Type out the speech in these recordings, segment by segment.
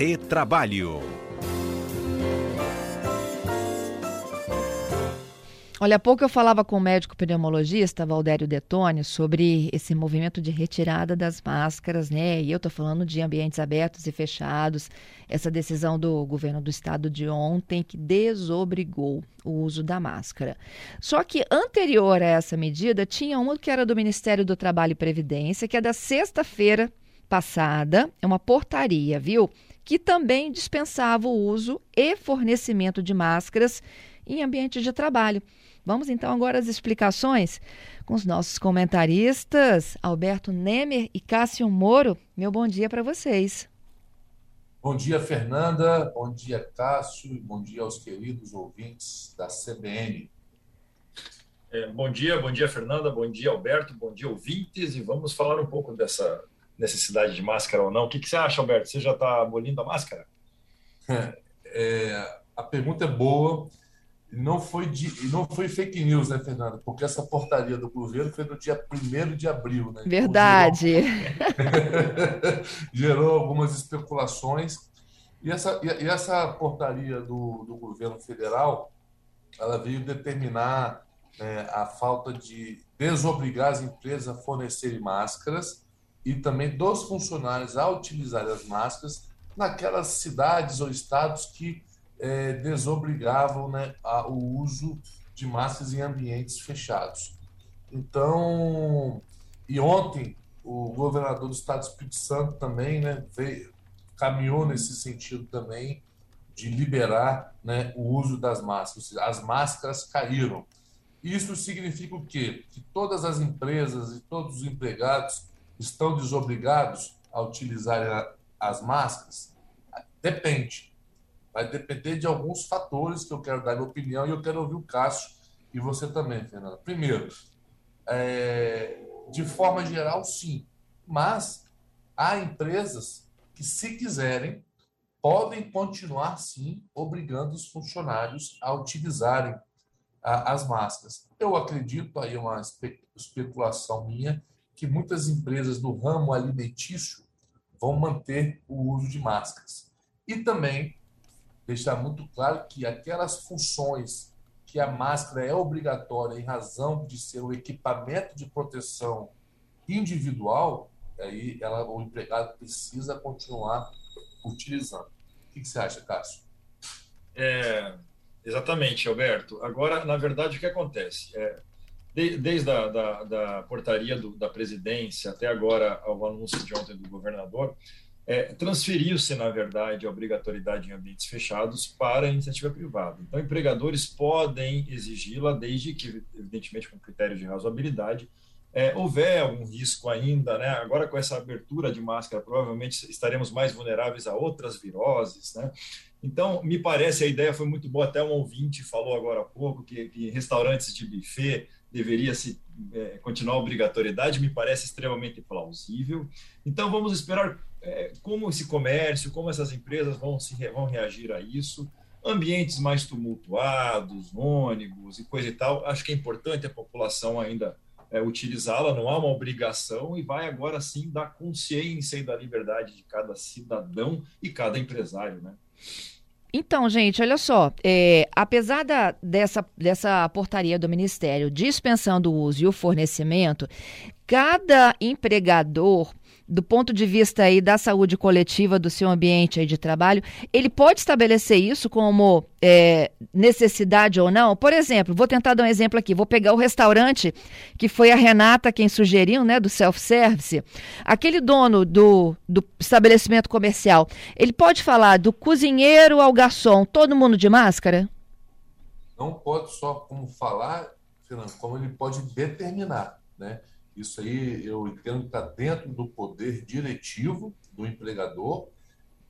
Retrabalho. Olha, há pouco eu falava com o médico pneumologista Valdério Detone sobre esse movimento de retirada das máscaras, né? E eu estou falando de ambientes abertos e fechados, essa decisão do governo do estado de ontem que desobrigou o uso da máscara. Só que anterior a essa medida, tinha uma que era do Ministério do Trabalho e Previdência, que é da sexta-feira passada, é uma portaria, viu? Que também dispensava o uso e fornecimento de máscaras em ambientes de trabalho. Vamos então agora às explicações com os nossos comentaristas, Alberto Nemer e Cássio Moro. Meu bom dia para vocês. Bom dia, Fernanda. Bom dia, Cássio. Bom dia aos queridos ouvintes da CBN. É, bom dia, bom dia, Fernanda. Bom dia, Alberto. Bom dia, ouvintes. E vamos falar um pouco dessa necessidade de máscara ou não. O que, que você acha, Alberto? Você já está abolindo a máscara? É, a pergunta é boa não foi, de, não foi fake news, né, Fernanda? Porque essa portaria do governo foi no dia 1 de abril, né? Verdade. Gerou, gerou algumas especulações. E essa, e essa portaria do, do governo federal, ela veio determinar né, a falta de desobrigar as empresas a fornecerem máscaras e também dos funcionários a utilizarem as máscaras naquelas cidades ou estados que é, desobrigavam né, a, o uso de máscaras em ambientes fechados. Então, e ontem o governador do estado do Espírito Santo também né, veio, caminhou nesse sentido também de liberar né, o uso das máscaras. As máscaras caíram. Isso significa o quê? Que todas as empresas e todos os empregados estão desobrigados a utilizar as máscaras? Depende. Vai depender de alguns fatores que eu quero dar minha opinião e eu quero ouvir o Cássio e você também, Fernanda. Primeiro, é, de forma geral, sim. Mas há empresas que, se quiserem, podem continuar, sim, obrigando os funcionários a utilizarem a, as máscaras. Eu acredito, aí é uma espe especulação minha, que muitas empresas do ramo alimentício vão manter o uso de máscaras. E também deixar muito claro que aquelas funções que a máscara é obrigatória em razão de ser um equipamento de proteção individual, aí ela, o empregado precisa continuar utilizando. O que, você acha, Cássio? É, exatamente, Alberto. Agora, na verdade, o que acontece? É, de, desde a da, da portaria do, da presidência até agora ao anúncio de ontem do governador, é, transferiu-se, na verdade, a obrigatoriedade em ambientes fechados para a iniciativa privada. Então, empregadores podem exigi-la, desde que, evidentemente, com critério de razoabilidade, é, houver algum risco ainda, né? agora com essa abertura de máscara, provavelmente estaremos mais vulneráveis a outras viroses. Né? Então, me parece, a ideia foi muito boa, até um ouvinte falou agora há pouco que, que restaurantes de buffet deveria se é, continuar a obrigatoriedade, me parece extremamente plausível. Então, vamos esperar é, como esse comércio, como essas empresas vão, se, vão reagir a isso. Ambientes mais tumultuados, ônibus e coisa e tal, acho que é importante a população ainda é, utilizá-la, não há uma obrigação, e vai agora sim da consciência e da liberdade de cada cidadão e cada empresário, né? Então, gente, olha só, é, apesar da, dessa, dessa portaria do Ministério dispensando o uso e o fornecimento, cada empregador do ponto de vista aí da saúde coletiva do seu ambiente aí de trabalho, ele pode estabelecer isso como é, necessidade ou não? Por exemplo, vou tentar dar um exemplo aqui. Vou pegar o restaurante que foi a Renata quem sugeriu, né, do self-service. Aquele dono do, do estabelecimento comercial, ele pode falar do cozinheiro ao garçom, todo mundo de máscara? Não pode só como falar, como ele pode determinar, né? Isso aí eu entendo que está dentro do poder diretivo do empregador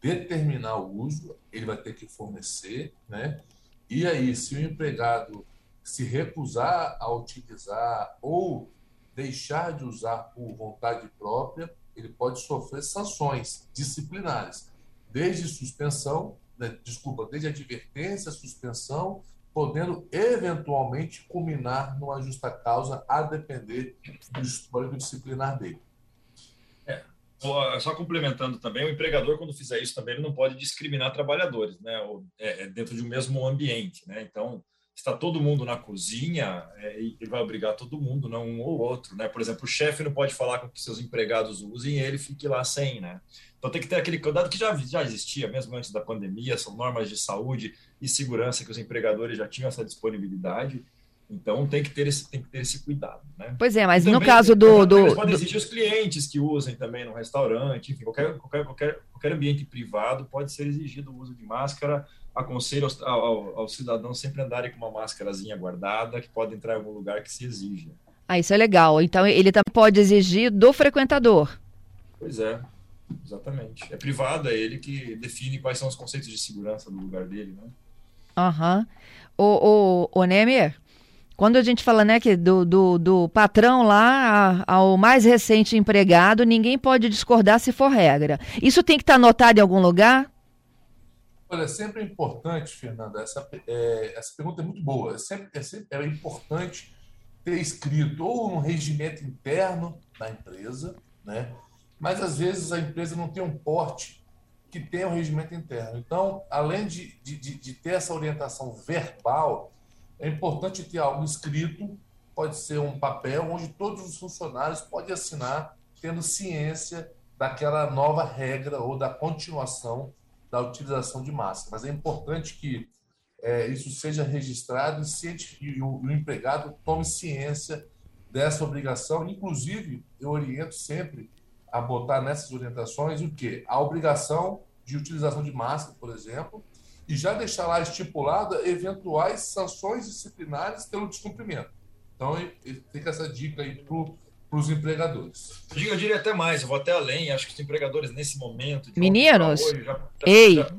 determinar o uso, ele vai ter que fornecer, né? E aí, se o empregado se recusar a utilizar ou deixar de usar por vontade própria, ele pode sofrer sanções disciplinares, desde suspensão, né, desculpa, desde advertência, suspensão podendo eventualmente culminar numa justa causa, a depender do histórico disciplinar dele. É, Só complementando também, o empregador, quando fizer isso também, ele não pode discriminar trabalhadores, né? É, é dentro de um mesmo ambiente, né? Então, está todo mundo na cozinha, é, ele vai obrigar todo mundo, não um ou outro, né? Por exemplo, o chefe não pode falar com que seus empregados usem e ele fique lá sem, né? Então tem que ter aquele cuidado que já, já existia, mesmo antes da pandemia, são normas de saúde e segurança que os empregadores já tinham essa disponibilidade então tem que ter esse, tem que ter esse cuidado. Né? Pois é, mas no caso do. do pode exigir os clientes que usem também no restaurante, enfim, qualquer, qualquer, qualquer, qualquer ambiente privado pode ser exigido o uso de máscara. Aconselho aos, ao, aos cidadãos sempre andarem com uma máscarazinha guardada, que pode entrar em algum lugar que se exija. Ah, isso é legal. Então ele também pode exigir do frequentador. Pois é, exatamente. É privado, é ele que define quais são os conceitos de segurança do lugar dele, né? Aham. Uhum. O, o, o Nemer, quando a gente fala né, que do, do, do patrão lá ao mais recente empregado, ninguém pode discordar se for regra. Isso tem que estar anotado em algum lugar? Olha, é sempre importante, Fernanda, essa, é, essa pergunta é muito boa. É sempre, é sempre é importante ter escrito ou um regimento interno da empresa, né? mas às vezes a empresa não tem um porte que tenha um regimento interno. Então, além de, de, de ter essa orientação verbal, é importante ter algo escrito, pode ser um papel onde todos os funcionários podem assinar, tendo ciência daquela nova regra ou da continuação da utilização de máscara. Mas é importante que é, isso seja registrado e, e o, o empregado tome ciência dessa obrigação. Inclusive, eu oriento sempre a botar nessas orientações o quê? A obrigação de utilização de máscara, por exemplo, e já deixar lá estipulada eventuais sanções disciplinares pelo descumprimento. Então, fica essa dica aí para os empregadores. Eu diria até mais, eu vou até além, acho que os empregadores nesse momento... Meninos, hoje, já, já, ei, já...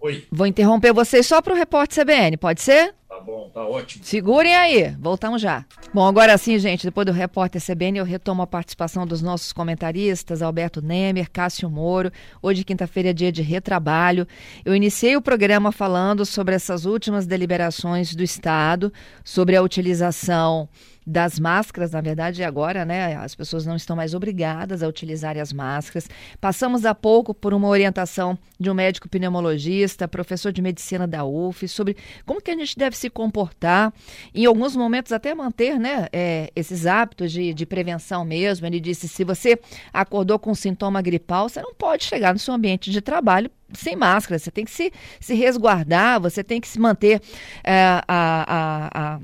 Oi. vou interromper vocês só para o repórter CBN, pode ser? Tá bom, tá ótimo. Segurem aí, voltamos já. Bom, agora sim, gente, depois do repórter CBN, eu retomo a participação dos nossos comentaristas, Alberto Nemer, Cássio Moro. Hoje, quinta-feira, é dia de retrabalho. Eu iniciei o programa falando sobre essas últimas deliberações do Estado, sobre a utilização das máscaras, na verdade, agora, né, as pessoas não estão mais obrigadas a utilizar as máscaras. Passamos há pouco por uma orientação de um médico pneumologista, professor de medicina da UF, sobre como que a gente deve se comportar, em alguns momentos até manter, né, é, esses hábitos de, de prevenção mesmo. Ele disse, se você acordou com sintoma gripal, você não pode chegar no seu ambiente de trabalho sem máscara, você tem que se, se resguardar, você tem que se manter é, a, a, a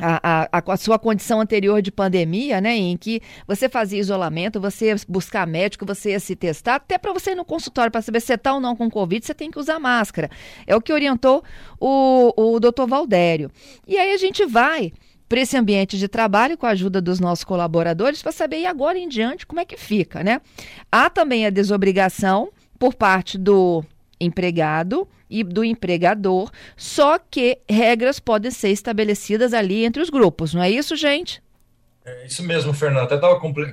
a, a, a, sua condição anterior de pandemia, né, em que você fazia isolamento, você ia buscar médico, você ia se testar, até para você ir no consultório para saber se está ou não com Covid, você tem que usar máscara. É o que orientou o, o doutor Valdério. E aí a gente vai para esse ambiente de trabalho com a ajuda dos nossos colaboradores para saber e agora em diante como é que fica, né? Há também a desobrigação por parte do empregado e do empregador, só que regras podem ser estabelecidas ali entre os grupos, não é isso, gente? É isso mesmo, Fernando. Até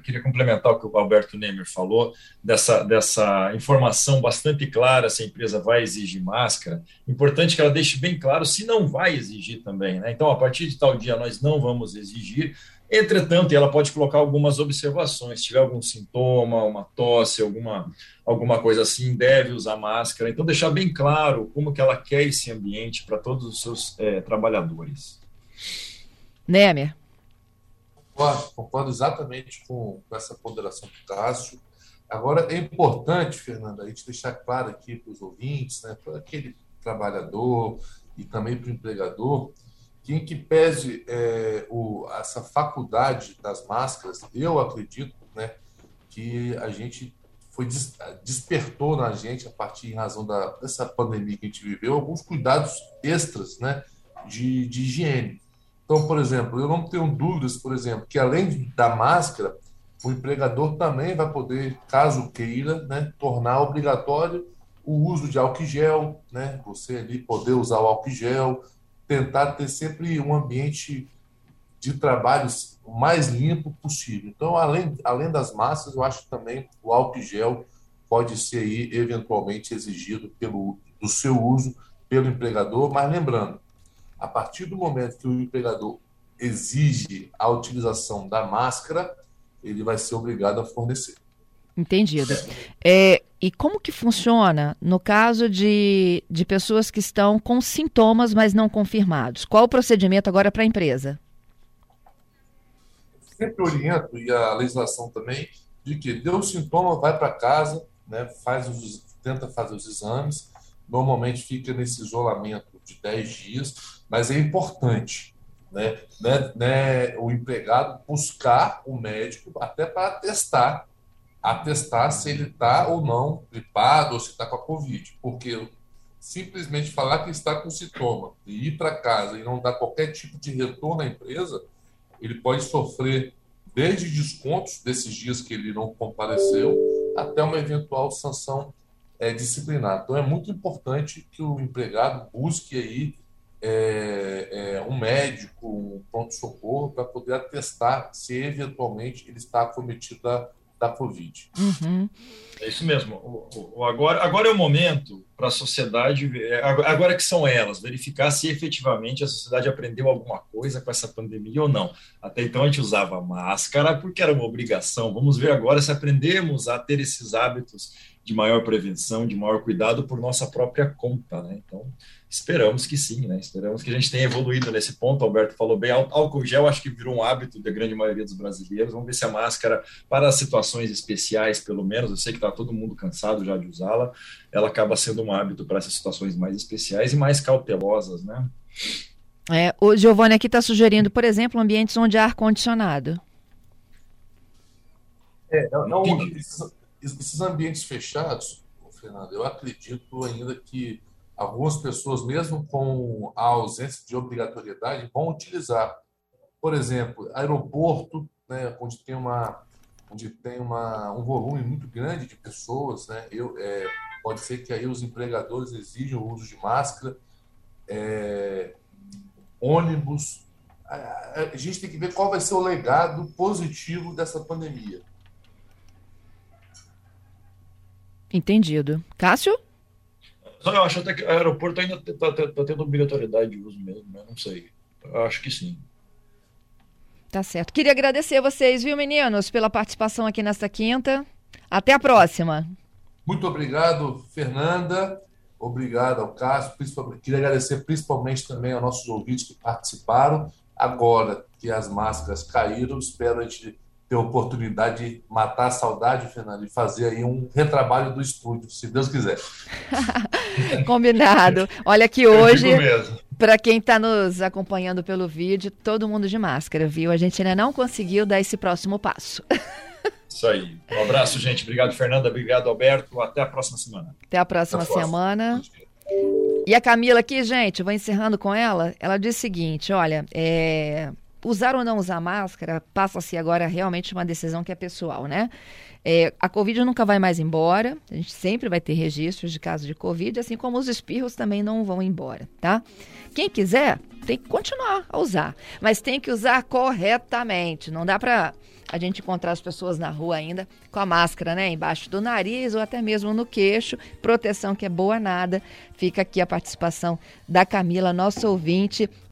queria complementar o que o Alberto Nemer falou, dessa, dessa informação bastante clara se a empresa vai exigir máscara. Importante que ela deixe bem claro se não vai exigir também. Né? Então, a partir de tal dia, nós não vamos exigir, Entretanto, ela pode colocar algumas observações. Se tiver algum sintoma, uma tosse, alguma, alguma coisa assim, deve usar máscara. Então, deixar bem claro como que ela quer esse ambiente para todos os seus é, trabalhadores. Nemer. Concordo, concordo exatamente com, com essa ponderação do Cássio. Agora, é importante, Fernanda, a gente deixar claro aqui para os ouvintes, né, para aquele trabalhador e também para o empregador, que em que pese é, o, essa faculdade das máscaras, eu acredito né, que a gente foi despertou na gente, a partir em razão da, dessa pandemia que a gente viveu, alguns cuidados extras né, de, de higiene. Então, por exemplo, eu não tenho dúvidas, por exemplo, que além da máscara, o empregador também vai poder, caso queira, né, tornar obrigatório o uso de álcool gel, né, você ali poder usar o álcool gel, tentar ter sempre um ambiente de trabalho o mais limpo possível. Então, além, além das massas, eu acho que também o álcool gel pode ser aí, eventualmente exigido pelo, do seu uso pelo empregador, mas lembrando, a partir do momento que o empregador exige a utilização da máscara, ele vai ser obrigado a fornecer. Entendido. É, e como que funciona no caso de, de pessoas que estão com sintomas, mas não confirmados? Qual o procedimento agora para a empresa? Sempre oriento, e a legislação também, de que deu sintoma, vai para casa, né, faz os, tenta fazer os exames, normalmente fica nesse isolamento de 10 dias, mas é importante né, né, né, o empregado buscar o médico até para testar atestar se ele está ou não gripado ou se está com a Covid. Porque simplesmente falar que está com sintoma e ir para casa e não dar qualquer tipo de retorno à empresa, ele pode sofrer desde descontos desses dias que ele não compareceu até uma eventual sanção é, disciplinar. Então é muito importante que o empregado busque aí é, é, um médico, um pronto-socorro para poder atestar se eventualmente ele está acometido da da Covid. Uhum. É isso mesmo. O, o, agora, agora é o momento para a sociedade, é, agora que são elas, verificar se efetivamente a sociedade aprendeu alguma coisa com essa pandemia ou não. Até então a gente usava máscara porque era uma obrigação. Vamos ver agora se aprendemos a ter esses hábitos de maior prevenção, de maior cuidado por nossa própria conta, né? Então, esperamos que sim, né? Esperamos que a gente tenha evoluído nesse ponto. Alberto falou bem, álcool gel acho que virou um hábito da grande maioria dos brasileiros. Vamos ver se a máscara, para situações especiais, pelo menos, eu sei que está todo mundo cansado já de usá-la, ela acaba sendo hábito para essas situações mais especiais e mais cautelosas, né? É, o Giovanni aqui está sugerindo, por exemplo, ambientes onde há ar-condicionado. É, não, não esses, esses ambientes fechados, Fernando, eu acredito ainda que algumas pessoas, mesmo com a ausência de obrigatoriedade, vão utilizar. Por exemplo, aeroporto, né, onde tem, uma, onde tem uma, um volume muito grande de pessoas, né, eu, é, pode ser que aí os empregadores exijam o uso de máscara, é, ônibus. A, a gente tem que ver qual vai ser o legado positivo dessa pandemia. Entendido. Cássio? Só eu acho até que o aeroporto ainda está tá, tá tendo obrigatoriedade de uso mesmo, né? Não sei. Eu acho que sim. Tá certo. Queria agradecer vocês, viu, meninos, pela participação aqui nesta quinta. Até a próxima. Muito obrigado, Fernanda. Obrigado ao Cássio. Queria agradecer principalmente também aos nossos ouvintes que participaram. Agora que as máscaras caíram, espero a gente ter a oportunidade de matar a saudade, Fernando, e fazer aí um retrabalho do estúdio, se Deus quiser. Combinado. Olha que hoje, para quem está nos acompanhando pelo vídeo, todo mundo de máscara, viu? A gente ainda não conseguiu dar esse próximo passo. Isso aí. Um abraço, gente. Obrigado, Fernanda. Obrigado, Alberto. Até a próxima semana. Até a próxima Até a semana. E a Camila aqui, gente, vou encerrando com ela. Ela diz o seguinte: olha, é usar ou não usar máscara passa-se agora realmente uma decisão que é pessoal, né? É, a Covid nunca vai mais embora, a gente sempre vai ter registros de casos de Covid, assim como os espirros também não vão embora, tá? Quem quiser tem que continuar a usar, mas tem que usar corretamente. Não dá para a gente encontrar as pessoas na rua ainda com a máscara, né, embaixo do nariz ou até mesmo no queixo. Proteção que é boa nada. Fica aqui a participação da Camila, nosso ouvinte